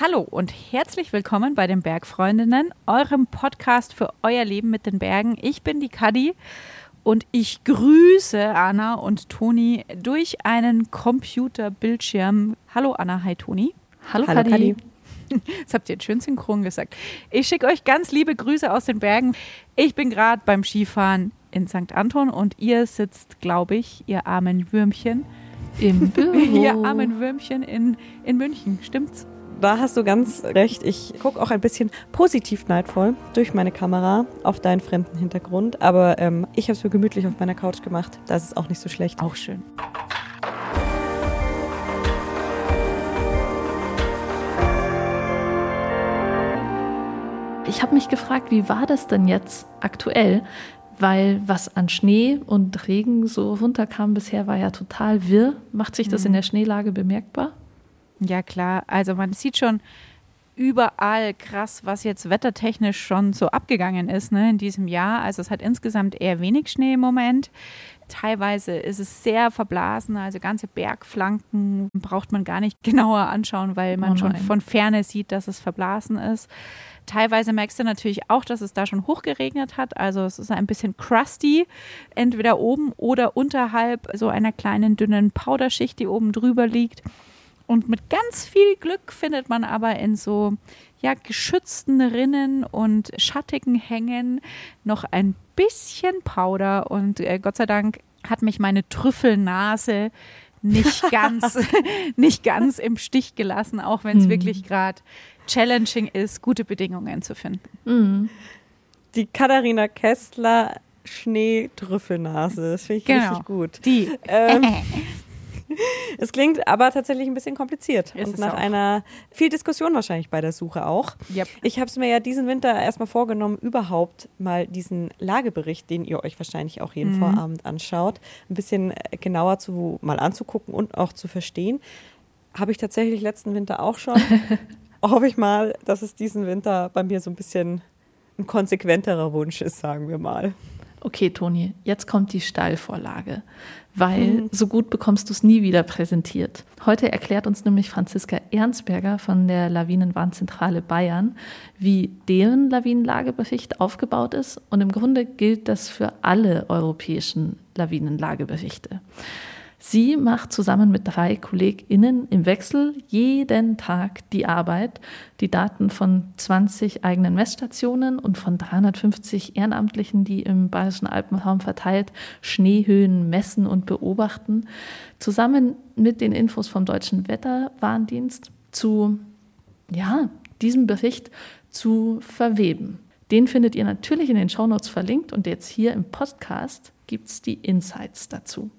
Hallo und herzlich willkommen bei den Bergfreundinnen, eurem Podcast für euer Leben mit den Bergen. Ich bin die Kadi und ich grüße Anna und Toni durch einen Computerbildschirm. Hallo Anna, hi Toni. Hallo, Hallo Kadi. Kadi. Das habt ihr jetzt schön synchron gesagt. Ich schicke euch ganz liebe Grüße aus den Bergen. Ich bin gerade beim Skifahren in St. Anton und ihr sitzt, glaube ich, ihr armen Würmchen, im Büro. ihr armen Würmchen in, in München. Stimmt's? Da hast du ganz recht. Ich gucke auch ein bisschen positiv neidvoll durch meine Kamera auf deinen fremden Hintergrund. Aber ähm, ich habe es mir gemütlich auf meiner Couch gemacht. Das ist auch nicht so schlecht. Auch schön. Ich habe mich gefragt, wie war das denn jetzt aktuell? Weil was an Schnee und Regen so runterkam bisher, war ja total wirr. Macht sich das mhm. in der Schneelage bemerkbar? Ja, klar. Also man sieht schon überall krass, was jetzt wettertechnisch schon so abgegangen ist ne, in diesem Jahr. Also es hat insgesamt eher wenig Schnee im Moment. Teilweise ist es sehr verblasen, also ganze Bergflanken braucht man gar nicht genauer anschauen, weil man oh schon von Ferne sieht, dass es verblasen ist. Teilweise merkst du natürlich auch, dass es da schon hochgeregnet hat. Also es ist ein bisschen crusty, entweder oben oder unterhalb so einer kleinen dünnen Powderschicht, die oben drüber liegt. Und mit ganz viel Glück findet man aber in so ja, geschützten Rinnen und schattigen Hängen noch ein bisschen Powder. Und äh, Gott sei Dank hat mich meine Trüffelnase nicht ganz, nicht ganz im Stich gelassen, auch wenn es mhm. wirklich gerade challenging ist, gute Bedingungen zu finden. Mhm. Die Katharina Kessler Schneetrüffelnase, das finde ich genau. richtig gut. Die. Ähm, es klingt aber tatsächlich ein bisschen kompliziert Ist und nach auch. einer viel Diskussion wahrscheinlich bei der Suche auch. Yep. Ich habe es mir ja diesen Winter erstmal vorgenommen, überhaupt mal diesen Lagebericht, den ihr euch wahrscheinlich auch jeden mhm. Vorabend anschaut, ein bisschen genauer zu mal anzugucken und auch zu verstehen. Habe ich tatsächlich letzten Winter auch schon. Hoffe ich mal, dass es diesen Winter bei mir so ein bisschen ein konsequenterer Wunsch ist, sagen wir mal. Okay, Toni, jetzt kommt die Steilvorlage weil mhm. so gut bekommst du es nie wieder präsentiert. Heute erklärt uns nämlich Franziska Ernstberger von der Lawinenwarnzentrale Bayern, wie deren Lawinenlagebericht aufgebaut ist. Und im Grunde gilt das für alle europäischen Lawinenlageberichte. Sie macht zusammen mit drei KollegInnen im Wechsel jeden Tag die Arbeit, die Daten von 20 eigenen Messstationen und von 350 Ehrenamtlichen, die im Bayerischen Alpenraum verteilt Schneehöhen messen und beobachten, zusammen mit den Infos vom Deutschen Wetterwarndienst zu, ja, diesem Bericht zu verweben. Den findet ihr natürlich in den Shownotes verlinkt und jetzt hier im Podcast gibt es die Insights dazu.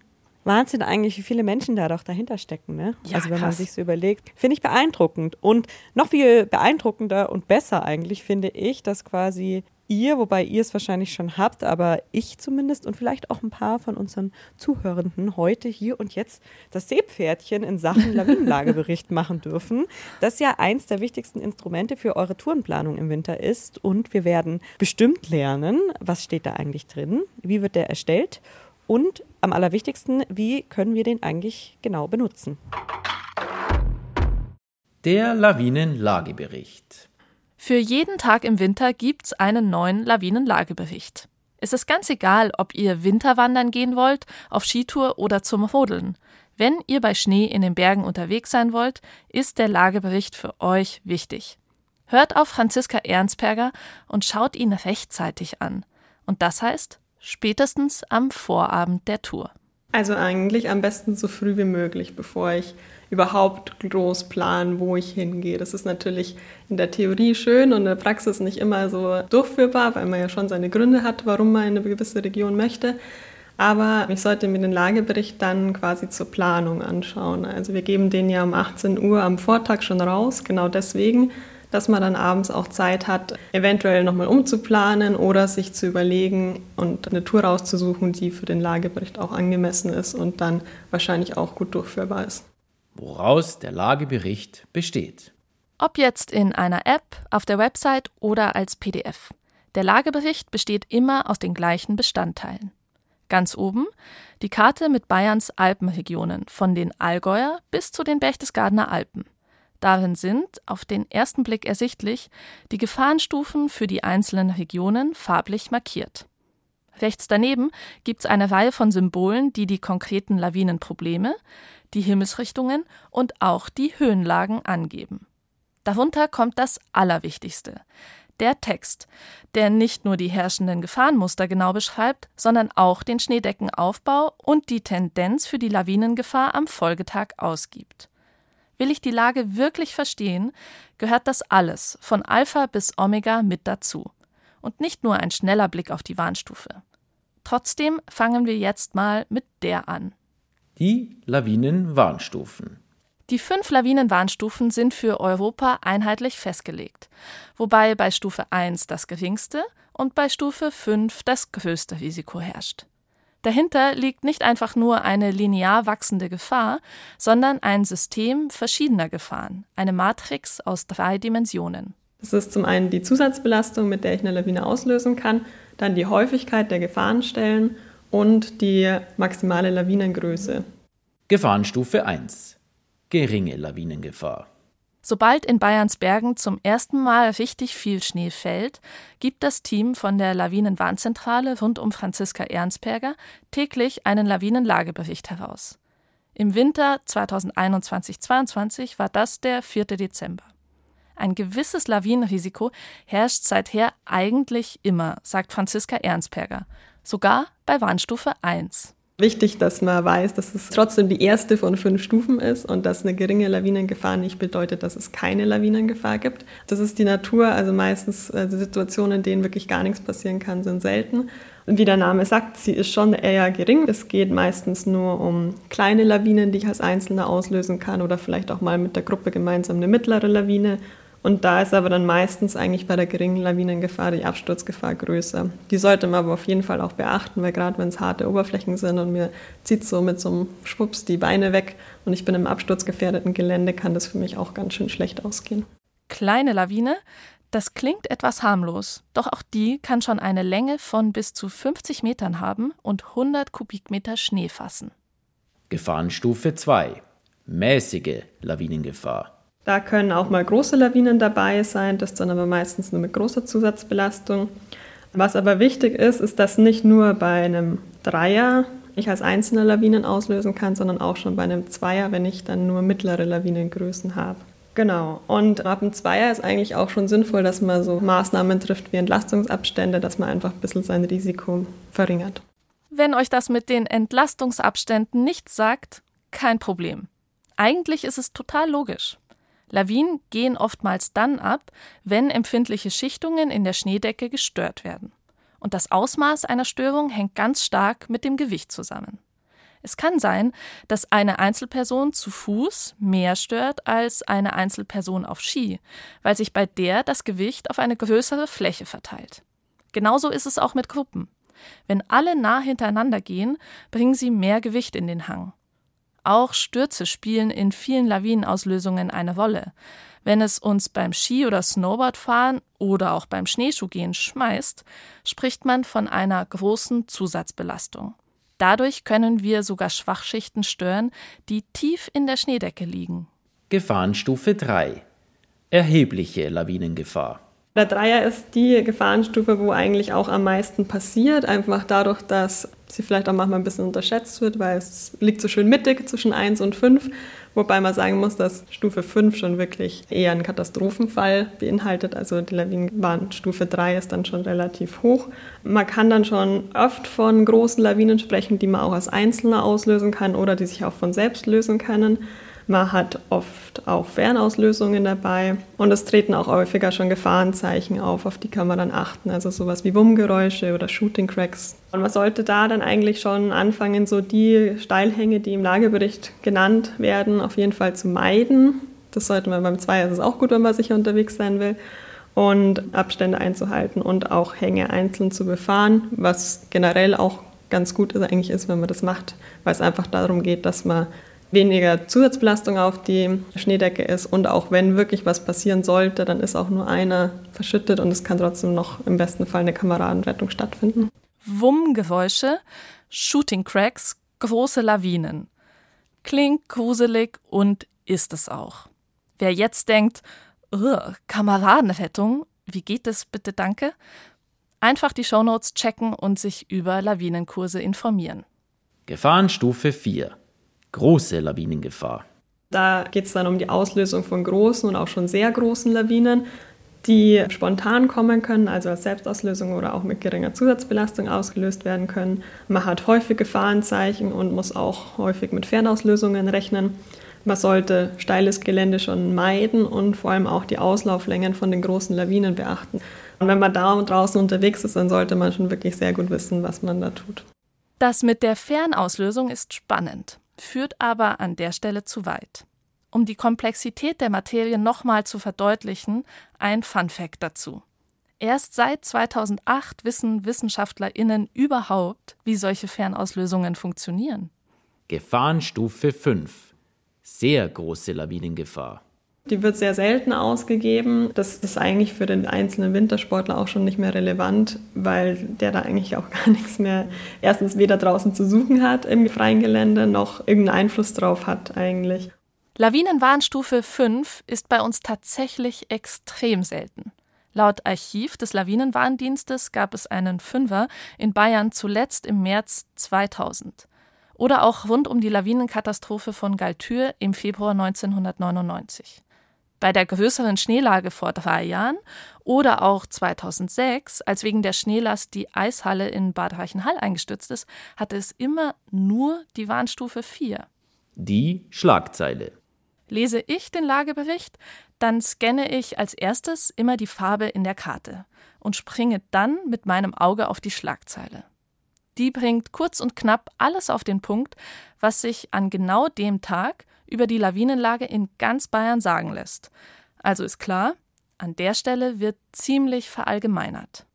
Wahnsinn eigentlich, wie viele Menschen da doch dahinter stecken. Ne? Ja, also wenn krass. man sich so überlegt, finde ich beeindruckend. Und noch viel beeindruckender und besser eigentlich finde ich, dass quasi ihr, wobei ihr es wahrscheinlich schon habt, aber ich zumindest und vielleicht auch ein paar von unseren Zuhörenden heute hier und jetzt das Seepferdchen in Sachen Lawinenlagebericht machen dürfen, das ja eins der wichtigsten Instrumente für eure Tourenplanung im Winter ist. Und wir werden bestimmt lernen, was steht da eigentlich drin, wie wird der erstellt und am allerwichtigsten, wie können wir den eigentlich genau benutzen? Der Lawinenlagebericht. Für jeden Tag im Winter gibt's einen neuen Lawinenlagebericht. Es ist ganz egal, ob ihr Winterwandern gehen wollt, auf Skitour oder zum Rodeln. Wenn ihr bei Schnee in den Bergen unterwegs sein wollt, ist der Lagebericht für euch wichtig. Hört auf Franziska Ernstberger und schaut ihn rechtzeitig an. Und das heißt, spätestens am Vorabend der Tour. Also eigentlich am besten so früh wie möglich, bevor ich überhaupt groß plan, wo ich hingehe. Das ist natürlich in der Theorie schön und in der Praxis nicht immer so durchführbar, weil man ja schon seine Gründe hat, warum man in eine gewisse Region möchte. Aber ich sollte mir den Lagebericht dann quasi zur Planung anschauen. Also wir geben den ja um 18 Uhr am Vortag schon raus, genau deswegen, dass man dann abends auch Zeit hat, eventuell nochmal umzuplanen oder sich zu überlegen und eine Tour rauszusuchen, die für den Lagebericht auch angemessen ist und dann wahrscheinlich auch gut durchführbar ist. Woraus der Lagebericht besteht. Ob jetzt in einer App, auf der Website oder als PDF. Der Lagebericht besteht immer aus den gleichen Bestandteilen. Ganz oben die Karte mit Bayerns Alpenregionen von den Allgäuer bis zu den Berchtesgadener Alpen. Darin sind, auf den ersten Blick ersichtlich, die Gefahrenstufen für die einzelnen Regionen farblich markiert. Rechts daneben gibt es eine Reihe von Symbolen, die die konkreten Lawinenprobleme, die Himmelsrichtungen und auch die Höhenlagen angeben. Darunter kommt das Allerwichtigste, der Text, der nicht nur die herrschenden Gefahrenmuster genau beschreibt, sondern auch den Schneedeckenaufbau und die Tendenz für die Lawinengefahr am Folgetag ausgibt. Will ich die Lage wirklich verstehen, gehört das alles von Alpha bis Omega mit dazu. Und nicht nur ein schneller Blick auf die Warnstufe. Trotzdem fangen wir jetzt mal mit der an. Die Lawinenwarnstufen. Die fünf Lawinenwarnstufen sind für Europa einheitlich festgelegt, wobei bei Stufe 1 das geringste und bei Stufe 5 das größte Risiko herrscht. Dahinter liegt nicht einfach nur eine linear wachsende Gefahr, sondern ein System verschiedener Gefahren, eine Matrix aus drei Dimensionen. Das ist zum einen die Zusatzbelastung, mit der ich eine Lawine auslösen kann, dann die Häufigkeit der Gefahrenstellen und die maximale Lawinengröße. Gefahrenstufe 1. Geringe Lawinengefahr. Sobald in Bayerns Bergen zum ersten Mal richtig viel Schnee fällt, gibt das Team von der Lawinenwarnzentrale rund um Franziska Ernstberger täglich einen Lawinenlagebericht heraus. Im Winter 2021-22 war das der 4. Dezember. Ein gewisses Lawinenrisiko herrscht seither eigentlich immer, sagt Franziska Ernstberger, sogar bei Warnstufe 1 wichtig, dass man weiß, dass es trotzdem die erste von fünf Stufen ist und dass eine geringe Lawinengefahr nicht bedeutet, dass es keine Lawinengefahr gibt. Das ist die Natur, also meistens also Situationen, in denen wirklich gar nichts passieren kann, sind selten. Und wie der Name sagt, sie ist schon eher gering. Es geht meistens nur um kleine Lawinen, die ich als Einzelner auslösen kann oder vielleicht auch mal mit der Gruppe gemeinsam eine mittlere Lawine. Und da ist aber dann meistens eigentlich bei der geringen Lawinengefahr die Absturzgefahr größer. Die sollte man aber auf jeden Fall auch beachten, weil gerade wenn es harte Oberflächen sind und mir zieht so mit so einem Schwupps die Beine weg und ich bin im absturzgefährdeten Gelände, kann das für mich auch ganz schön schlecht ausgehen. Kleine Lawine, das klingt etwas harmlos, doch auch die kann schon eine Länge von bis zu 50 Metern haben und 100 Kubikmeter Schnee fassen. Gefahrenstufe 2. Mäßige Lawinengefahr. Da können auch mal große Lawinen dabei sein, das dann aber meistens nur mit großer Zusatzbelastung. Was aber wichtig ist, ist, dass nicht nur bei einem Dreier ich als einzelne Lawinen auslösen kann, sondern auch schon bei einem Zweier, wenn ich dann nur mittlere Lawinengrößen habe. Genau. Und ab dem Zweier ist eigentlich auch schon sinnvoll, dass man so Maßnahmen trifft wie Entlastungsabstände, dass man einfach ein bisschen sein Risiko verringert. Wenn euch das mit den Entlastungsabständen nichts sagt, kein Problem. Eigentlich ist es total logisch. Lawinen gehen oftmals dann ab, wenn empfindliche Schichtungen in der Schneedecke gestört werden. Und das Ausmaß einer Störung hängt ganz stark mit dem Gewicht zusammen. Es kann sein, dass eine Einzelperson zu Fuß mehr stört als eine Einzelperson auf Ski, weil sich bei der das Gewicht auf eine größere Fläche verteilt. Genauso ist es auch mit Gruppen. Wenn alle nah hintereinander gehen, bringen sie mehr Gewicht in den Hang. Auch Stürze spielen in vielen Lawinenauslösungen eine Rolle. Wenn es uns beim Ski- oder Snowboardfahren oder auch beim Schneeschuhgehen schmeißt, spricht man von einer großen Zusatzbelastung. Dadurch können wir sogar Schwachschichten stören, die tief in der Schneedecke liegen. Gefahrenstufe 3 Erhebliche Lawinengefahr. Der Dreier ist die Gefahrenstufe, wo eigentlich auch am meisten passiert, einfach dadurch, dass sie vielleicht auch manchmal ein bisschen unterschätzt wird, weil es liegt so schön mittig zwischen 1 und 5, wobei man sagen muss, dass Stufe 5 schon wirklich eher einen Katastrophenfall beinhaltet, also die Lawinenwarnstufe 3 ist dann schon relativ hoch. Man kann dann schon oft von großen Lawinen sprechen, die man auch als Einzelner auslösen kann oder die sich auch von selbst lösen können. Man hat oft auch Fernauslösungen dabei und es treten auch häufiger schon Gefahrenzeichen auf, auf die kann man dann achten, also sowas wie Wummgeräusche oder Shooting Cracks. Und man sollte da dann eigentlich schon anfangen, so die Steilhänge, die im Lagebericht genannt werden, auf jeden Fall zu meiden. Das sollte man beim Zweier, das ist auch gut, wenn man sicher unterwegs sein will und Abstände einzuhalten und auch Hänge einzeln zu befahren, was generell auch ganz gut eigentlich ist, wenn man das macht, weil es einfach darum geht, dass man weniger Zusatzbelastung auf die Schneedecke ist und auch wenn wirklich was passieren sollte, dann ist auch nur einer verschüttet und es kann trotzdem noch im besten Fall eine Kameradenrettung stattfinden. Wummgeräusche, Shooting Cracks, große Lawinen. Klingt gruselig und ist es auch. Wer jetzt denkt, Kameradenrettung, wie geht es bitte, danke? Einfach die Shownotes checken und sich über Lawinenkurse informieren. Gefahrenstufe 4. Große Lawinengefahr. Da geht es dann um die Auslösung von großen und auch schon sehr großen Lawinen, die spontan kommen können, also als Selbstauslösung oder auch mit geringer Zusatzbelastung ausgelöst werden können. Man hat häufig Gefahrenzeichen und muss auch häufig mit Fernauslösungen rechnen. Man sollte steiles Gelände schon meiden und vor allem auch die Auslauflängen von den großen Lawinen beachten. Und wenn man da draußen unterwegs ist, dann sollte man schon wirklich sehr gut wissen, was man da tut. Das mit der Fernauslösung ist spannend, führt aber an der Stelle zu weit. Um die Komplexität der Materie nochmal zu verdeutlichen, ein Fun Fact dazu. Erst seit 2008 wissen WissenschaftlerInnen überhaupt, wie solche Fernauslösungen funktionieren. Gefahrenstufe 5. Sehr große Lawinengefahr. Die wird sehr selten ausgegeben. Das ist eigentlich für den einzelnen Wintersportler auch schon nicht mehr relevant, weil der da eigentlich auch gar nichts mehr erstens weder draußen zu suchen hat im freien Gelände, noch irgendeinen Einfluss drauf hat eigentlich. Lawinenwarnstufe 5 ist bei uns tatsächlich extrem selten. Laut Archiv des Lawinenwarndienstes gab es einen Fünfer in Bayern zuletzt im März 2000. Oder auch rund um die Lawinenkatastrophe von Galtür im Februar 1999 bei der größeren Schneelage vor drei Jahren oder auch 2006, als wegen der Schneelast die Eishalle in Bad Reichenhall eingestürzt ist, hatte es immer nur die Warnstufe 4. Die Schlagzeile. Lese ich den Lagebericht, dann scanne ich als erstes immer die Farbe in der Karte und springe dann mit meinem Auge auf die Schlagzeile. Die bringt kurz und knapp alles auf den Punkt, was sich an genau dem Tag über die Lawinenlage in ganz Bayern sagen lässt. Also ist klar, an der Stelle wird ziemlich verallgemeinert.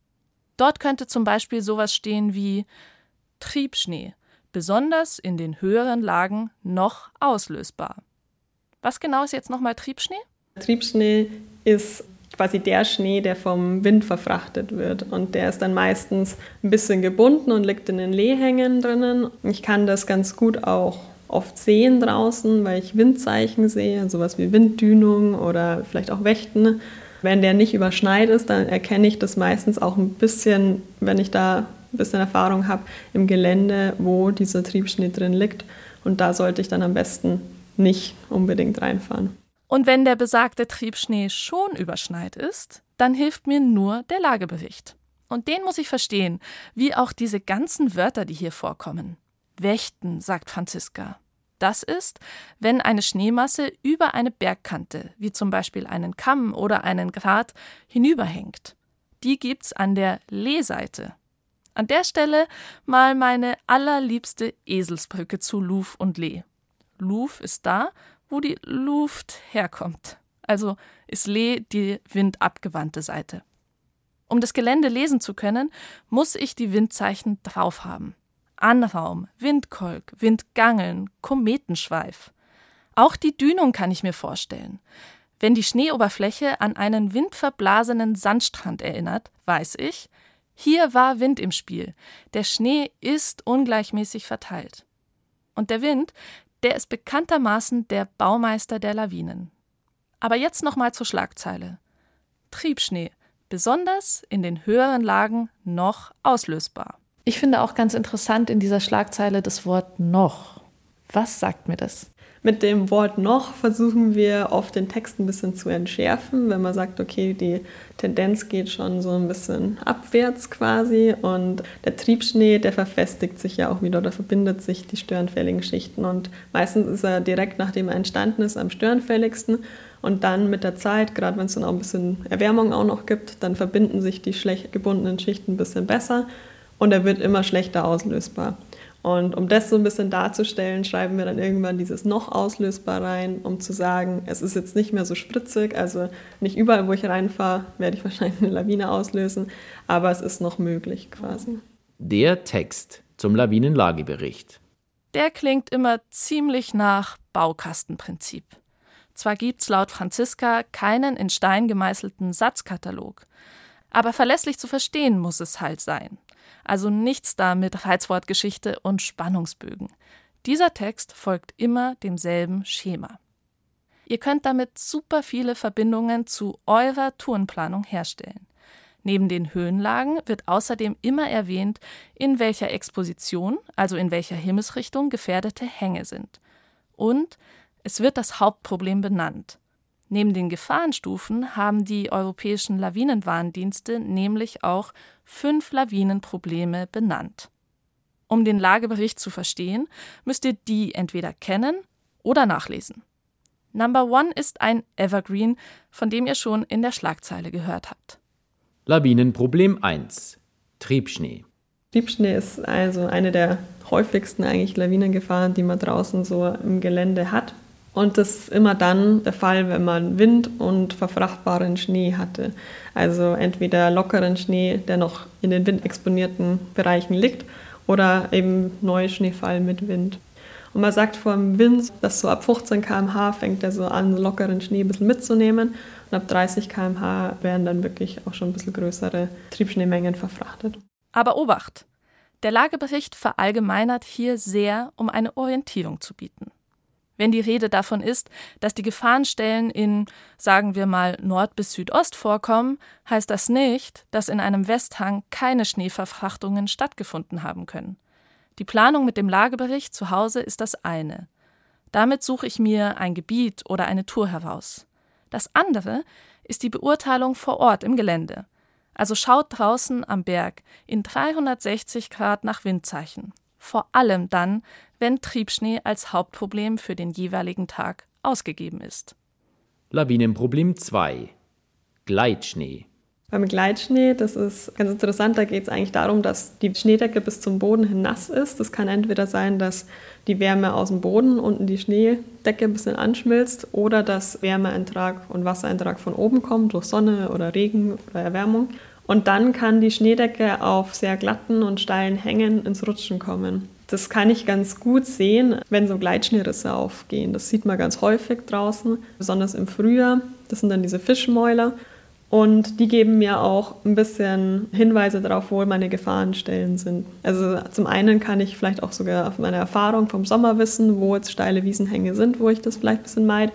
Dort könnte zum Beispiel sowas stehen wie Triebschnee, besonders in den höheren Lagen noch auslösbar. Was genau ist jetzt nochmal Triebschnee? Triebschnee ist quasi der Schnee, der vom Wind verfrachtet wird. Und der ist dann meistens ein bisschen gebunden und liegt in den Lehhängen drinnen. Ich kann das ganz gut auch oft sehen draußen, weil ich Windzeichen sehe, sowas wie Winddünung oder vielleicht auch Wächten. Wenn der nicht überschneit ist, dann erkenne ich das meistens auch ein bisschen, wenn ich da ein bisschen Erfahrung habe, im Gelände, wo dieser Triebschnee drin liegt. Und da sollte ich dann am besten nicht unbedingt reinfahren. Und wenn der besagte Triebschnee schon überschneit ist, dann hilft mir nur der Lagebericht. Und den muss ich verstehen, wie auch diese ganzen Wörter, die hier vorkommen. Wächten, sagt Franziska. Das ist, wenn eine Schneemasse über eine Bergkante, wie zum Beispiel einen Kamm oder einen Grat, hinüberhängt. Die gibt's an der Lehseite. An der Stelle mal meine allerliebste Eselsbrücke zu Luf und Leh. Luf ist da, wo die Luft herkommt. Also ist Leh die windabgewandte Seite. Um das Gelände lesen zu können, muss ich die Windzeichen drauf haben. Anraum, Windkolk, Windgangeln, Kometenschweif. Auch die Dünung kann ich mir vorstellen. Wenn die Schneeoberfläche an einen windverblasenen Sandstrand erinnert, weiß ich, hier war Wind im Spiel. Der Schnee ist ungleichmäßig verteilt. Und der Wind, der ist bekanntermaßen der Baumeister der Lawinen. Aber jetzt nochmal zur Schlagzeile. Triebschnee, besonders in den höheren Lagen noch auslösbar. Ich finde auch ganz interessant in dieser Schlagzeile das Wort noch. Was sagt mir das? Mit dem Wort noch versuchen wir oft den Text ein bisschen zu entschärfen, wenn man sagt, okay, die Tendenz geht schon so ein bisschen abwärts quasi und der Triebschnee, der verfestigt sich ja auch wieder oder verbindet sich die störenfälligen Schichten und meistens ist er direkt nachdem er entstanden ist am störenfälligsten und dann mit der Zeit, gerade wenn es dann auch ein bisschen Erwärmung auch noch gibt, dann verbinden sich die schlecht gebundenen Schichten ein bisschen besser und er wird immer schlechter auslösbar. Und um das so ein bisschen darzustellen, schreiben wir dann irgendwann dieses noch auslösbar rein, um zu sagen, es ist jetzt nicht mehr so spritzig, also nicht überall, wo ich reinfahre, werde ich wahrscheinlich eine Lawine auslösen, aber es ist noch möglich quasi. Der Text zum Lawinenlagebericht. Der klingt immer ziemlich nach Baukastenprinzip. Zwar gibt es laut Franziska keinen in Stein gemeißelten Satzkatalog, aber verlässlich zu verstehen muss es halt sein. Also nichts da mit Reizwortgeschichte und Spannungsbögen. Dieser Text folgt immer demselben Schema. Ihr könnt damit super viele Verbindungen zu eurer Tourenplanung herstellen. Neben den Höhenlagen wird außerdem immer erwähnt, in welcher Exposition, also in welcher Himmelsrichtung gefährdete Hänge sind. Und es wird das Hauptproblem benannt. Neben den Gefahrenstufen haben die europäischen Lawinenwarndienste nämlich auch fünf Lawinenprobleme benannt. Um den Lagebericht zu verstehen, müsst ihr die entweder kennen oder nachlesen. Number One ist ein Evergreen, von dem ihr schon in der Schlagzeile gehört habt. Lawinenproblem 1. Triebschnee. Triebschnee ist also eine der häufigsten eigentlich Lawinengefahren, die man draußen so im Gelände hat. Und das ist immer dann der Fall, wenn man Wind und verfrachtbaren Schnee hatte. Also entweder lockeren Schnee, der noch in den windexponierten Bereichen liegt, oder eben Neuschneefall mit Wind. Und man sagt vom Wind, dass so ab 15 km/h fängt er so an, lockeren Schnee ein bisschen mitzunehmen. Und ab 30 km/h werden dann wirklich auch schon ein bisschen größere Triebschneemengen verfrachtet. Aber Obacht! Der Lagebericht verallgemeinert hier sehr, um eine Orientierung zu bieten. Wenn die Rede davon ist, dass die Gefahrenstellen in, sagen wir mal, Nord bis Südost vorkommen, heißt das nicht, dass in einem Westhang keine Schneeverfrachtungen stattgefunden haben können. Die Planung mit dem Lagebericht zu Hause ist das eine. Damit suche ich mir ein Gebiet oder eine Tour heraus. Das andere ist die Beurteilung vor Ort im Gelände. Also schaut draußen am Berg in 360 Grad nach Windzeichen. Vor allem dann, wenn Triebschnee als Hauptproblem für den jeweiligen Tag ausgegeben ist. Lawinenproblem 2 Gleitschnee. Beim Gleitschnee, das ist ganz interessant, da geht es eigentlich darum, dass die Schneedecke bis zum Boden hin nass ist. Das kann entweder sein, dass die Wärme aus dem Boden unten die Schneedecke ein bisschen anschmilzt oder dass Wärmeeintrag und Wassereintrag von oben kommt durch Sonne oder Regen oder Erwärmung. Und dann kann die Schneedecke auf sehr glatten und steilen Hängen ins Rutschen kommen. Das kann ich ganz gut sehen, wenn so Gleitschneerisse aufgehen. Das sieht man ganz häufig draußen, besonders im Frühjahr. Das sind dann diese Fischmäuler. Und die geben mir auch ein bisschen Hinweise darauf, wo meine Gefahrenstellen sind. Also zum einen kann ich vielleicht auch sogar auf meine Erfahrung vom Sommer wissen, wo jetzt steile Wiesenhänge sind, wo ich das vielleicht ein bisschen meide.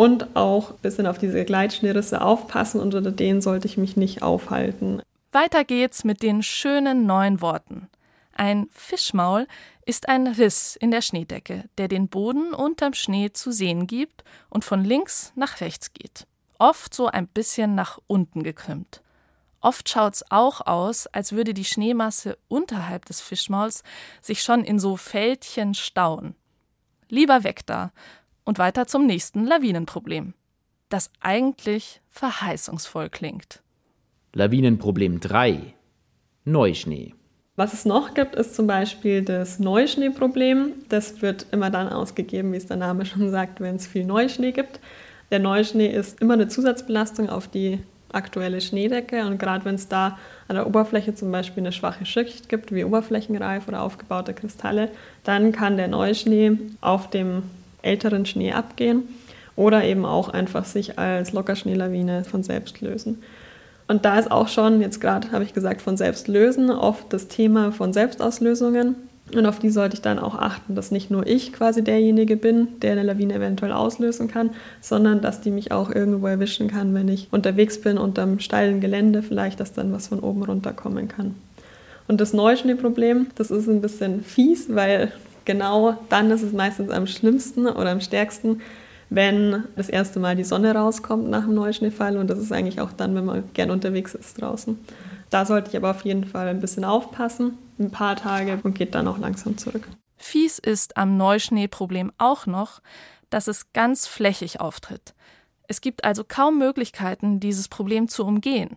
Und auch ein bisschen auf diese Gleitschneerisse aufpassen. Unter denen sollte ich mich nicht aufhalten. Weiter geht's mit den schönen neuen Worten. Ein Fischmaul ist ein Riss in der Schneedecke, der den Boden unterm Schnee zu sehen gibt und von links nach rechts geht. Oft so ein bisschen nach unten gekrümmt. Oft schaut's auch aus, als würde die Schneemasse unterhalb des Fischmauls sich schon in so Fältchen stauen. Lieber weg da und weiter zum nächsten Lawinenproblem, das eigentlich verheißungsvoll klingt. Lawinenproblem 3 Neuschnee. Was es noch gibt, ist zum Beispiel das Neuschneeproblem. Das wird immer dann ausgegeben, wie es der Name schon sagt, wenn es viel Neuschnee gibt. Der Neuschnee ist immer eine Zusatzbelastung auf die aktuelle Schneedecke und gerade wenn es da an der Oberfläche zum Beispiel eine schwache Schicht gibt, wie Oberflächenreif oder aufgebaute Kristalle, dann kann der Neuschnee auf dem älteren Schnee abgehen oder eben auch einfach sich als Lockerschneelawine von selbst lösen. Und da ist auch schon, jetzt gerade habe ich gesagt, von selbst lösen, oft das Thema von Selbstauslösungen. Und auf die sollte ich dann auch achten, dass nicht nur ich quasi derjenige bin, der eine Lawine eventuell auslösen kann, sondern dass die mich auch irgendwo erwischen kann, wenn ich unterwegs bin unterm steilen Gelände, vielleicht, dass dann was von oben runterkommen kann. Und das Neuschneeproblem, das ist ein bisschen fies, weil genau dann ist es meistens am schlimmsten oder am stärksten, wenn das erste Mal die Sonne rauskommt nach dem Neuschneefall. Und das ist eigentlich auch dann, wenn man gern unterwegs ist draußen. Da sollte ich aber auf jeden Fall ein bisschen aufpassen, ein paar Tage und geht dann auch langsam zurück. Fies ist am Neuschneeproblem auch noch, dass es ganz flächig auftritt. Es gibt also kaum Möglichkeiten, dieses Problem zu umgehen.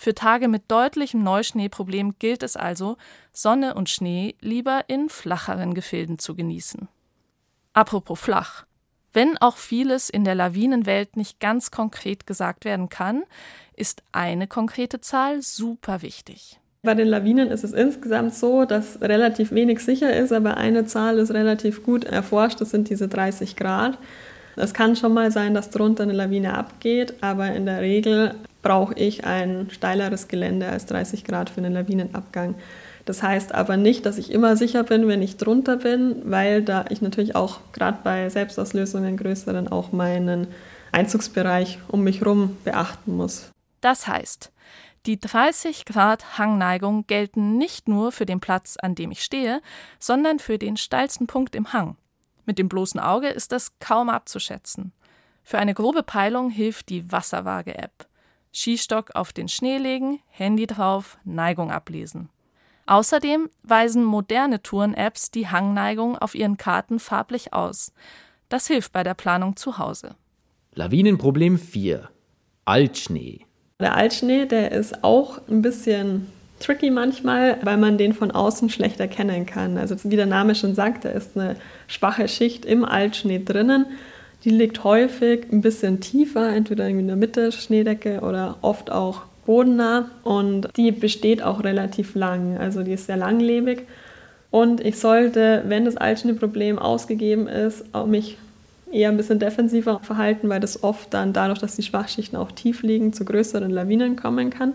Für Tage mit deutlichem Neuschneeproblem gilt es also, Sonne und Schnee lieber in flacheren Gefilden zu genießen. Apropos flach. Wenn auch vieles in der Lawinenwelt nicht ganz konkret gesagt werden kann, ist eine konkrete Zahl super wichtig. Bei den Lawinen ist es insgesamt so, dass relativ wenig sicher ist, aber eine Zahl ist relativ gut erforscht, das sind diese 30 Grad. Es kann schon mal sein, dass drunter eine Lawine abgeht, aber in der Regel brauche ich ein steileres Gelände als 30 Grad für einen Lawinenabgang. Das heißt aber nicht, dass ich immer sicher bin, wenn ich drunter bin, weil da ich natürlich auch gerade bei Selbstauslösungen größeren auch meinen Einzugsbereich um mich herum beachten muss. Das heißt, die 30 Grad Hangneigung gelten nicht nur für den Platz, an dem ich stehe, sondern für den steilsten Punkt im Hang. Mit dem bloßen Auge ist das kaum abzuschätzen. Für eine grobe Peilung hilft die Wasserwaage-App. Skistock auf den Schnee legen, Handy drauf, Neigung ablesen. Außerdem weisen moderne Touren-Apps die Hangneigung auf ihren Karten farblich aus. Das hilft bei der Planung zu Hause. Lawinenproblem 4. Altschnee. Der Altschnee, der ist auch ein bisschen tricky manchmal, weil man den von außen schlecht erkennen kann. Also wie der Name schon sagt, da ist eine schwache Schicht im Altschnee drinnen. Die liegt häufig ein bisschen tiefer, entweder in der Mitte Schneedecke oder oft auch bodennah. Und die besteht auch relativ lang, also die ist sehr langlebig. Und ich sollte, wenn das Altschneeproblem ausgegeben ist, mich eher ein bisschen defensiver verhalten, weil das oft dann dadurch, dass die Schwachschichten auch tief liegen, zu größeren Lawinen kommen kann.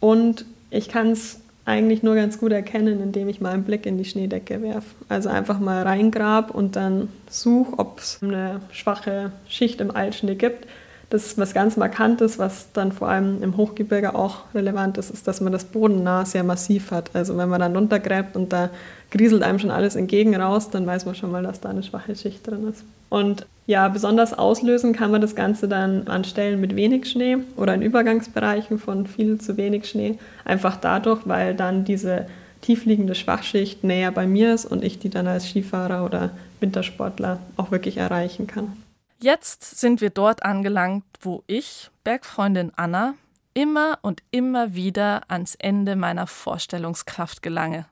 Und ich kann es eigentlich nur ganz gut erkennen, indem ich mal einen Blick in die Schneedecke werfe. Also einfach mal reingrab und dann suche, ob es eine schwache Schicht im Altschnee gibt. Das ist was ganz Markantes, was dann vor allem im Hochgebirge auch relevant ist, ist, dass man das bodennah sehr massiv hat. Also wenn man dann runtergräbt und da grieselt einem schon alles entgegen raus, dann weiß man schon mal, dass da eine schwache Schicht drin ist. Und ja, besonders auslösen kann man das Ganze dann an Stellen mit wenig Schnee oder in Übergangsbereichen von viel zu wenig Schnee. Einfach dadurch, weil dann diese tiefliegende Schwachschicht näher bei mir ist und ich die dann als Skifahrer oder Wintersportler auch wirklich erreichen kann. Jetzt sind wir dort angelangt, wo ich, Bergfreundin Anna, immer und immer wieder ans Ende meiner Vorstellungskraft gelange.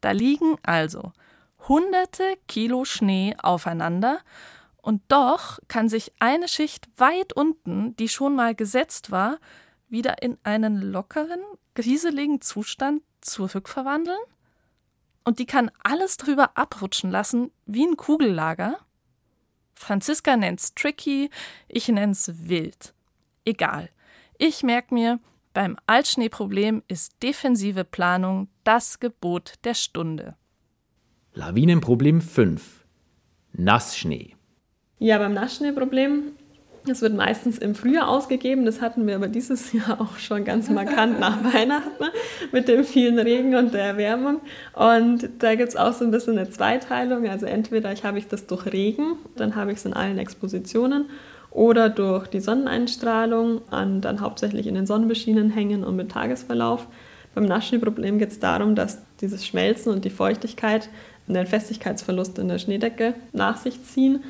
Da liegen also hunderte Kilo Schnee aufeinander und doch kann sich eine Schicht weit unten, die schon mal gesetzt war, wieder in einen lockeren, grieseligen Zustand zurückverwandeln? Und die kann alles drüber abrutschen lassen wie ein Kugellager? Franziska nennt's tricky, ich nenn's wild. Egal. Ich merke mir, beim Altschneeproblem ist defensive Planung das Gebot der Stunde. Lawinenproblem 5. Nassschnee. Ja, beim Nassschneeproblem, das wird meistens im Frühjahr ausgegeben. Das hatten wir aber dieses Jahr auch schon ganz markant nach Weihnachten mit dem vielen Regen und der Erwärmung. Und da gibt es auch so ein bisschen eine Zweiteilung. Also entweder ich habe ich das durch Regen, dann habe ich es in allen Expositionen oder durch die Sonneneinstrahlung an dann hauptsächlich in den Sonnenbeschienen hängen und mit Tagesverlauf. Beim Naschschneeproblem geht es darum, dass dieses Schmelzen und die Feuchtigkeit einen Festigkeitsverlust in der Schneedecke nach sich ziehen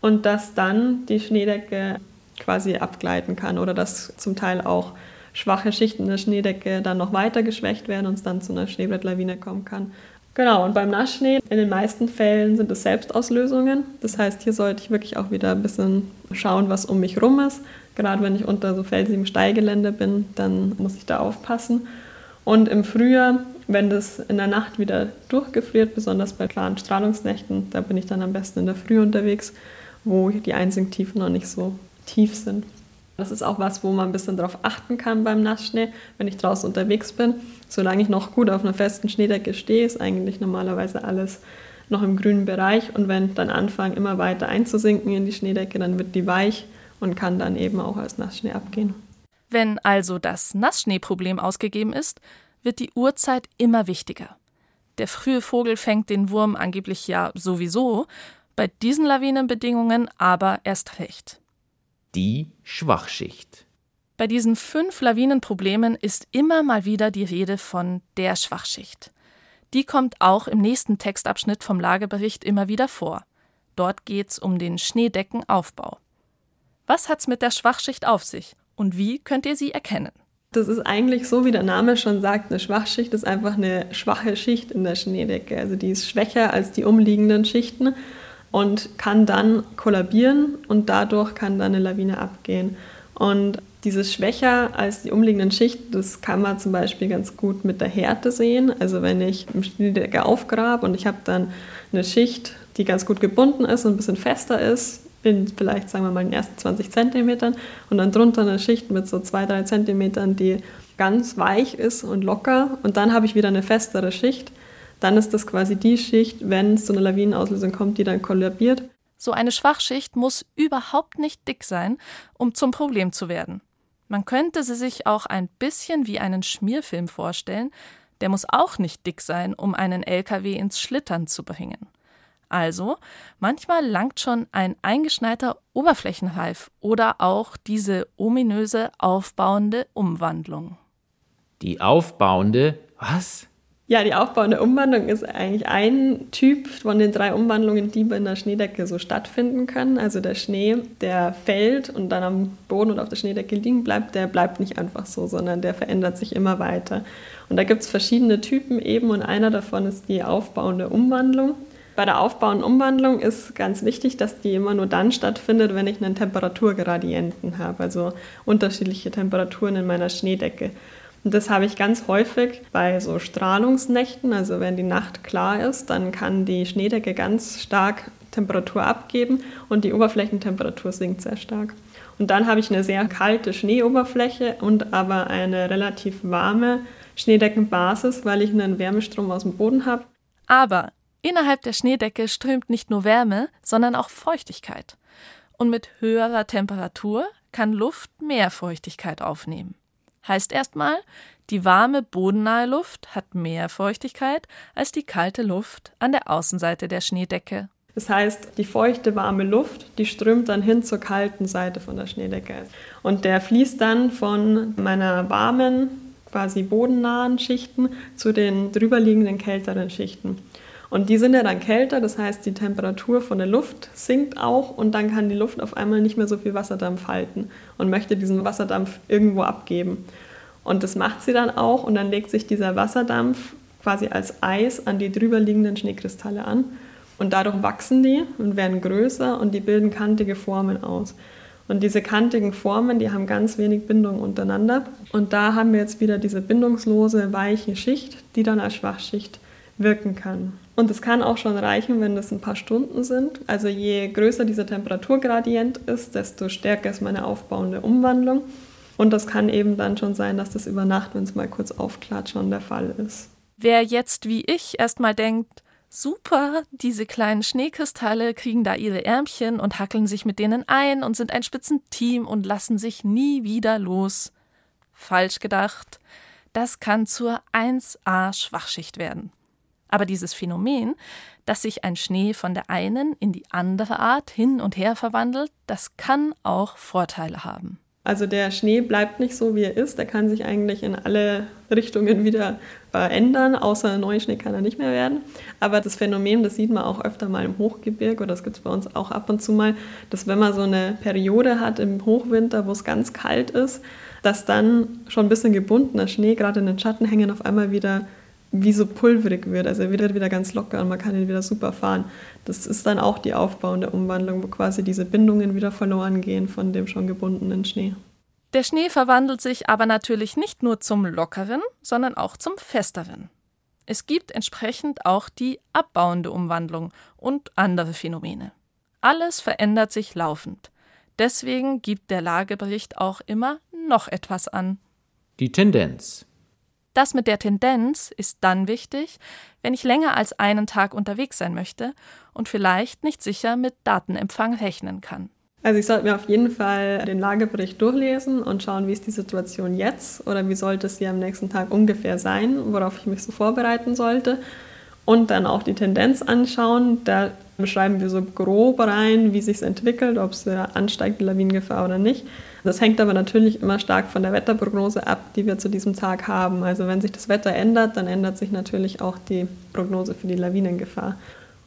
und dass dann die Schneedecke quasi abgleiten kann oder dass zum Teil auch schwache Schichten der Schneedecke dann noch weiter geschwächt werden und es dann zu einer Schneebrettlawine kommen kann. Genau, und beim Nassschnee, in den meisten Fällen sind es Selbstauslösungen. Das heißt, hier sollte ich wirklich auch wieder ein bisschen schauen, was um mich rum ist. Gerade wenn ich unter so felsigem Steigelände bin, dann muss ich da aufpassen. Und im Frühjahr wenn das in der Nacht wieder durchgefriert, besonders bei klaren Strahlungsnächten, da bin ich dann am besten in der Früh unterwegs, wo die Einsinktiefen noch nicht so tief sind. Das ist auch was, wo man ein bisschen darauf achten kann beim Nassschnee, wenn ich draußen unterwegs bin. Solange ich noch gut auf einer festen Schneedecke stehe, ist eigentlich normalerweise alles noch im grünen Bereich. Und wenn dann anfangen, immer weiter einzusinken in die Schneedecke, dann wird die weich und kann dann eben auch als Nassschnee abgehen. Wenn also das Nassschneeproblem ausgegeben ist, wird die Uhrzeit immer wichtiger. Der frühe Vogel fängt den Wurm angeblich ja sowieso, bei diesen Lawinenbedingungen aber erst recht. Die Schwachschicht. Bei diesen fünf Lawinenproblemen ist immer mal wieder die Rede von der Schwachschicht. Die kommt auch im nächsten Textabschnitt vom Lagebericht immer wieder vor. Dort geht's um den Schneedeckenaufbau. Was hat's mit der Schwachschicht auf sich und wie könnt ihr sie erkennen? Das ist eigentlich so, wie der Name schon sagt, eine Schwachschicht ist einfach eine schwache Schicht in der Schneedecke. Also die ist schwächer als die umliegenden Schichten und kann dann kollabieren und dadurch kann dann eine Lawine abgehen. Und dieses schwächer als die umliegenden Schichten, das kann man zum Beispiel ganz gut mit der Härte sehen. Also wenn ich im Schneedecke aufgrabe und ich habe dann eine Schicht, die ganz gut gebunden ist und ein bisschen fester ist, in vielleicht, sagen wir mal, den ersten 20 Zentimetern und dann drunter eine Schicht mit so 2, 3 Zentimetern, die ganz weich ist und locker und dann habe ich wieder eine festere Schicht. Dann ist das quasi die Schicht, wenn es zu einer Lawinenauslösung kommt, die dann kollabiert. So eine Schwachschicht muss überhaupt nicht dick sein, um zum Problem zu werden. Man könnte sie sich auch ein bisschen wie einen Schmierfilm vorstellen, der muss auch nicht dick sein, um einen LKW ins Schlittern zu bringen. Also, manchmal langt schon ein eingeschneiter Oberflächenreif oder auch diese ominöse aufbauende Umwandlung. Die aufbauende, was? Ja, die aufbauende Umwandlung ist eigentlich ein Typ von den drei Umwandlungen, die bei einer Schneedecke so stattfinden können. Also der Schnee, der fällt und dann am Boden und auf der Schneedecke liegen bleibt, der bleibt nicht einfach so, sondern der verändert sich immer weiter. Und da gibt es verschiedene Typen eben und einer davon ist die aufbauende Umwandlung. Bei der aufbauenden Umwandlung ist ganz wichtig, dass die immer nur dann stattfindet, wenn ich einen Temperaturgradienten habe, also unterschiedliche Temperaturen in meiner Schneedecke. Und das habe ich ganz häufig bei so Strahlungsnächten, also wenn die Nacht klar ist, dann kann die Schneedecke ganz stark Temperatur abgeben und die Oberflächentemperatur sinkt sehr stark. Und dann habe ich eine sehr kalte Schneeoberfläche und aber eine relativ warme Schneedeckenbasis, weil ich einen Wärmestrom aus dem Boden habe. Aber innerhalb der Schneedecke strömt nicht nur Wärme, sondern auch Feuchtigkeit. Und mit höherer Temperatur kann Luft mehr Feuchtigkeit aufnehmen. Heißt erstmal, die warme bodennahe Luft hat mehr Feuchtigkeit als die kalte Luft an der Außenseite der Schneedecke. Das heißt, die feuchte, warme Luft, die strömt dann hin zur kalten Seite von der Schneedecke. Und der fließt dann von meiner warmen, quasi bodennahen Schichten zu den drüberliegenden kälteren Schichten. Und die sind ja dann kälter, das heißt, die Temperatur von der Luft sinkt auch und dann kann die Luft auf einmal nicht mehr so viel Wasserdampf halten und möchte diesen Wasserdampf irgendwo abgeben. Und das macht sie dann auch und dann legt sich dieser Wasserdampf quasi als Eis an die drüberliegenden Schneekristalle an. Und dadurch wachsen die und werden größer und die bilden kantige Formen aus. Und diese kantigen Formen, die haben ganz wenig Bindung untereinander. Und da haben wir jetzt wieder diese bindungslose, weiche Schicht, die dann als Schwachschicht wirken kann. Und es kann auch schon reichen, wenn das ein paar Stunden sind. Also je größer dieser Temperaturgradient ist, desto stärker ist meine aufbauende Umwandlung. Und das kann eben dann schon sein, dass das über Nacht, wenn es mal kurz aufklart, schon der Fall ist. Wer jetzt wie ich erstmal denkt, super, diese kleinen Schneekristalle kriegen da ihre Ärmchen und hackeln sich mit denen ein und sind ein Spitzenteam und lassen sich nie wieder los. Falsch gedacht. Das kann zur 1a Schwachschicht werden. Aber dieses Phänomen, dass sich ein Schnee von der einen in die andere Art hin und her verwandelt, das kann auch Vorteile haben. Also der Schnee bleibt nicht so, wie er ist. Der kann sich eigentlich in alle Richtungen wieder ändern, außer neuer Schnee kann er nicht mehr werden. Aber das Phänomen, das sieht man auch öfter mal im Hochgebirge oder das gibt es bei uns auch ab und zu mal, dass wenn man so eine Periode hat im Hochwinter, wo es ganz kalt ist, dass dann schon ein bisschen gebundener Schnee gerade in den Schattenhängen auf einmal wieder wie so pulverig wird. Also er wird wieder ganz locker und man kann ihn wieder super fahren. Das ist dann auch die aufbauende Umwandlung, wo quasi diese Bindungen wieder verloren gehen von dem schon gebundenen Schnee. Der Schnee verwandelt sich aber natürlich nicht nur zum lockeren, sondern auch zum festeren. Es gibt entsprechend auch die abbauende Umwandlung und andere Phänomene. Alles verändert sich laufend. Deswegen gibt der Lagebericht auch immer noch etwas an. Die Tendenz. Das mit der Tendenz ist dann wichtig, wenn ich länger als einen Tag unterwegs sein möchte und vielleicht nicht sicher mit Datenempfang rechnen kann. Also ich sollte mir auf jeden Fall den Lagebericht durchlesen und schauen, wie ist die Situation jetzt oder wie sollte sie am nächsten Tag ungefähr sein, worauf ich mich so vorbereiten sollte. Und dann auch die Tendenz anschauen. Da beschreiben wir so grob rein, wie sich es entwickelt, ob es ansteigt, die Lawinengefahr oder nicht. Das hängt aber natürlich immer stark von der Wetterprognose ab, die wir zu diesem Tag haben. Also wenn sich das Wetter ändert, dann ändert sich natürlich auch die Prognose für die Lawinengefahr.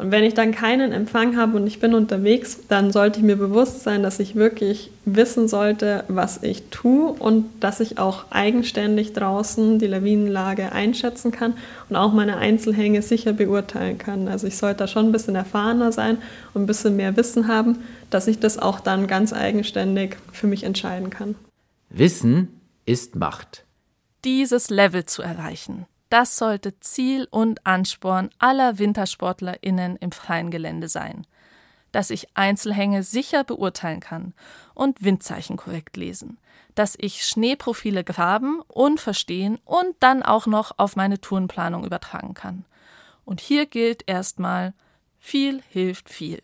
Und wenn ich dann keinen Empfang habe und ich bin unterwegs, dann sollte ich mir bewusst sein, dass ich wirklich wissen sollte, was ich tue und dass ich auch eigenständig draußen die Lawinenlage einschätzen kann und auch meine Einzelhänge sicher beurteilen kann. Also ich sollte da schon ein bisschen erfahrener sein und ein bisschen mehr Wissen haben, dass ich das auch dann ganz eigenständig für mich entscheiden kann. Wissen ist Macht. Dieses Level zu erreichen, das sollte Ziel und Ansporn aller WintersportlerInnen im freien Gelände sein. dass ich Einzelhänge sicher beurteilen kann und Windzeichen korrekt lesen, dass ich Schneeprofile graben und verstehen und dann auch noch auf meine Tourenplanung übertragen kann. Und hier gilt erstmal, viel hilft viel.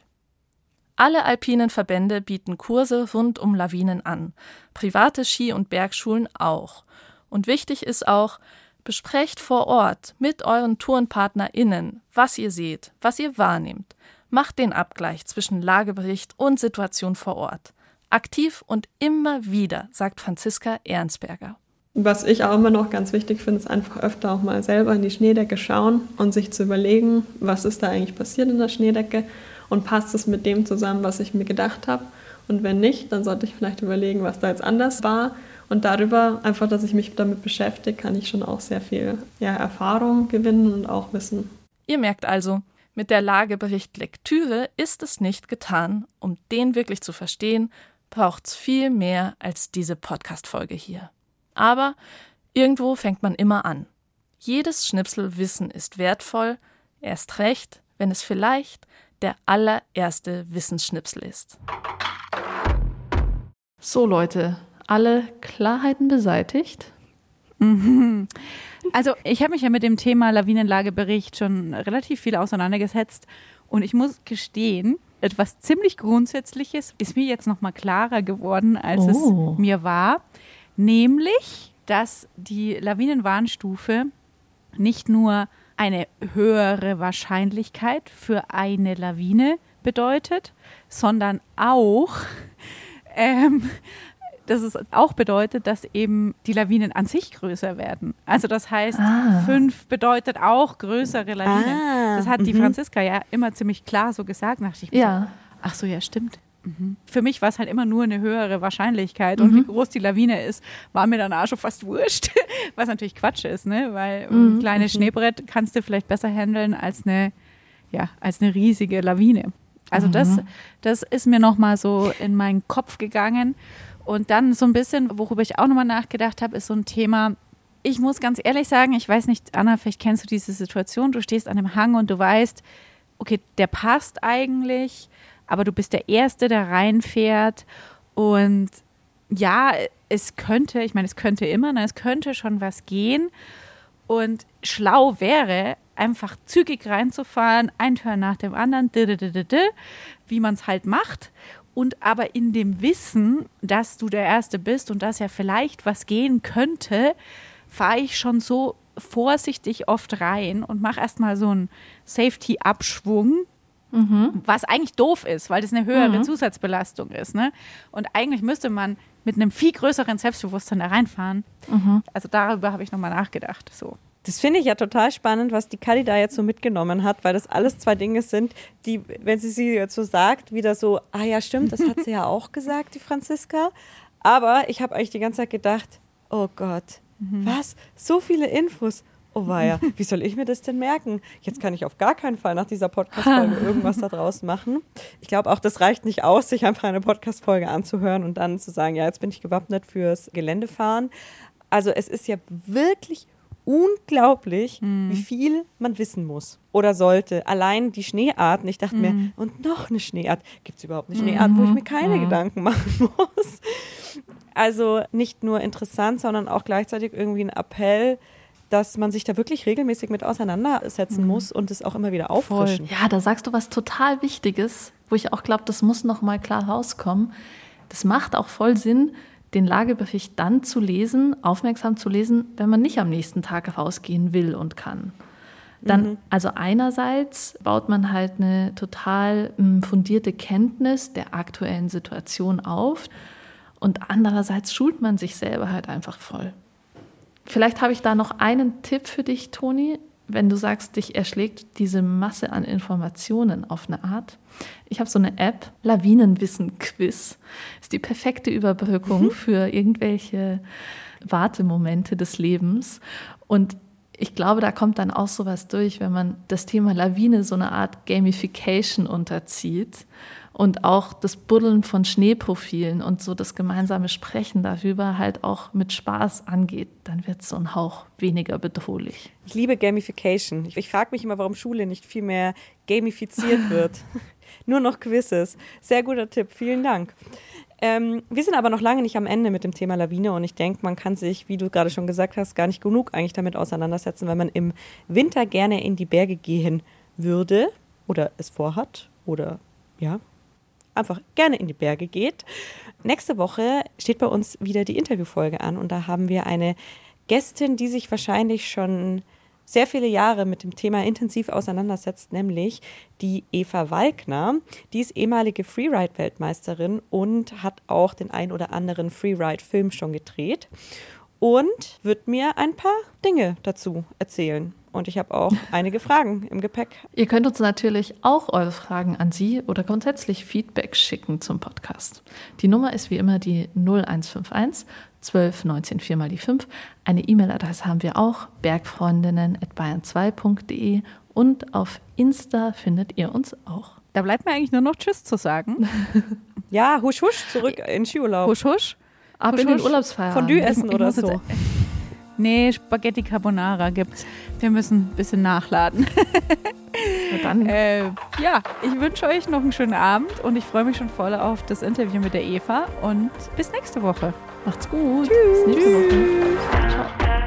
Alle alpinen Verbände bieten Kurse rund um Lawinen an, private Ski- und Bergschulen auch. Und wichtig ist auch, besprecht vor Ort mit euren TourenpartnerInnen, was ihr seht, was ihr wahrnehmt. Macht den Abgleich zwischen Lagebericht und Situation vor Ort. Aktiv und immer wieder, sagt Franziska Ernstberger. Was ich auch immer noch ganz wichtig finde, ist einfach öfter auch mal selber in die Schneedecke schauen und sich zu überlegen, was ist da eigentlich passiert in der Schneedecke und passt es mit dem zusammen, was ich mir gedacht habe. Und wenn nicht, dann sollte ich vielleicht überlegen, was da jetzt anders war. Und darüber, einfach, dass ich mich damit beschäftige, kann ich schon auch sehr viel ja, Erfahrung gewinnen und auch Wissen. Ihr merkt also, mit der Lagebericht Lektüre ist es nicht getan. Um den wirklich zu verstehen, braucht es viel mehr als diese Podcast-Folge hier. Aber irgendwo fängt man immer an. Jedes Schnipsel Wissen ist wertvoll, erst recht, wenn es vielleicht der allererste Wissensschnipsel ist. So Leute, alle Klarheiten beseitigt? Also ich habe mich ja mit dem Thema Lawinenlagebericht schon relativ viel auseinandergesetzt und ich muss gestehen, etwas ziemlich Grundsätzliches ist mir jetzt noch mal klarer geworden, als oh. es mir war nämlich, dass die Lawinenwarnstufe nicht nur eine höhere Wahrscheinlichkeit für eine Lawine bedeutet, sondern auch, ähm, dass es auch bedeutet, dass eben die Lawinen an sich größer werden. Also das heißt, ah. fünf bedeutet auch größere Lawinen. Ah. Das hat die mhm. Franziska ja immer ziemlich klar so gesagt. Dachte ich, ja. ach so, ja, stimmt. Mhm. Für mich war es halt immer nur eine höhere Wahrscheinlichkeit. Und mhm. wie groß die Lawine ist, war mir dann auch schon fast wurscht. Was natürlich Quatsch ist, ne? Weil mhm. ein kleines mhm. Schneebrett kannst du vielleicht besser handeln als eine, ja, als eine riesige Lawine. Also das, das ist mir nochmal so in meinen Kopf gegangen. Und dann so ein bisschen, worüber ich auch nochmal nachgedacht habe, ist so ein Thema, ich muss ganz ehrlich sagen, ich weiß nicht, Anna, vielleicht kennst du diese Situation, du stehst an einem Hang und du weißt, okay, der passt eigentlich, aber du bist der Erste, der reinfährt. Und ja, es könnte, ich meine, es könnte immer, ne, es könnte schon was gehen. Und schlau wäre, einfach zügig reinzufahren, ein Turn nach dem anderen, wie man es halt macht. Und aber in dem Wissen, dass du der Erste bist und dass ja vielleicht was gehen könnte, fahre ich schon so vorsichtig oft rein und mache erstmal so einen Safety-Abschwung, Mhm. Was eigentlich doof ist, weil das eine höhere mhm. Zusatzbelastung ist. Ne? Und eigentlich müsste man mit einem viel größeren Selbstbewusstsein da reinfahren. Mhm. Also darüber habe ich nochmal nachgedacht. So. Das finde ich ja total spannend, was die Kali da jetzt so mitgenommen hat, weil das alles zwei Dinge sind, die, wenn sie sie jetzt so sagt, wieder so, ah ja, stimmt, das hat sie ja auch gesagt, die Franziska. Aber ich habe eigentlich die ganze Zeit gedacht, oh Gott, mhm. was? So viele Infos oh weia, wie soll ich mir das denn merken? Jetzt kann ich auf gar keinen Fall nach dieser Podcast-Folge irgendwas da draus machen. Ich glaube auch, das reicht nicht aus, sich einfach eine Podcast-Folge anzuhören und dann zu sagen, ja, jetzt bin ich gewappnet fürs Geländefahren. Also es ist ja wirklich unglaublich, mhm. wie viel man wissen muss oder sollte. Allein die Schneearten. Ich dachte mhm. mir, und noch eine Schneeart. Gibt es überhaupt eine Schneeart, mhm. wo ich mir keine mhm. Gedanken machen muss? Also nicht nur interessant, sondern auch gleichzeitig irgendwie ein Appell, dass man sich da wirklich regelmäßig mit auseinandersetzen mhm. muss und es auch immer wieder auffrischen. Voll. Ja, da sagst du was total Wichtiges, wo ich auch glaube, das muss noch mal klar rauskommen. Das macht auch voll Sinn, den Lagebericht dann zu lesen, aufmerksam zu lesen, wenn man nicht am nächsten Tag rausgehen will und kann. Dann, mhm. also einerseits baut man halt eine total hm, fundierte Kenntnis der aktuellen Situation auf und andererseits schult man sich selber halt einfach voll. Vielleicht habe ich da noch einen Tipp für dich, Toni, wenn du sagst, dich erschlägt diese Masse an Informationen auf eine Art. Ich habe so eine App, Lawinenwissen-Quiz. Ist die perfekte Überbrückung mhm. für irgendwelche Wartemomente des Lebens. Und ich glaube, da kommt dann auch sowas durch, wenn man das Thema Lawine so eine Art Gamification unterzieht und auch das Buddeln von Schneeprofilen und so das gemeinsame Sprechen darüber halt auch mit Spaß angeht, dann wird es so ein Hauch weniger bedrohlich. Ich liebe Gamification. Ich, ich frage mich immer, warum Schule nicht viel mehr gamifiziert wird. Nur noch Quizzes. Sehr guter Tipp. Vielen Dank. Ähm, wir sind aber noch lange nicht am Ende mit dem Thema Lawine und ich denke, man kann sich, wie du gerade schon gesagt hast, gar nicht genug eigentlich damit auseinandersetzen, wenn man im Winter gerne in die Berge gehen würde oder es vorhat oder ja, einfach gerne in die Berge geht. Nächste Woche steht bei uns wieder die Interviewfolge an und da haben wir eine Gästin, die sich wahrscheinlich schon sehr viele Jahre mit dem Thema intensiv auseinandersetzt, nämlich die Eva Walkner. Die ist ehemalige Freeride-Weltmeisterin und hat auch den ein oder anderen Freeride-Film schon gedreht und wird mir ein paar Dinge dazu erzählen. Und ich habe auch einige Fragen im Gepäck. Ihr könnt uns natürlich auch eure Fragen an Sie oder grundsätzlich Feedback schicken zum Podcast. Die Nummer ist wie immer die 0151 12 19 4 mal die 5. Eine E-Mail-Adresse haben wir auch, bergfreundinnen.bayern2.de und auf Insta findet ihr uns auch. Da bleibt mir eigentlich nur noch Tschüss zu sagen. ja, husch husch, zurück in Skiurlaub. Husch husch. Ab husch, in den Urlaubsfeierabend. Fondue essen oder so. Nee, Spaghetti Carbonara gibt's. Wir müssen ein bisschen nachladen. Na dann. Äh, ja, ich wünsche euch noch einen schönen Abend und ich freue mich schon voll auf das Interview mit der Eva und bis nächste Woche. Macht's gut. Tschüss. Bis nächste Woche.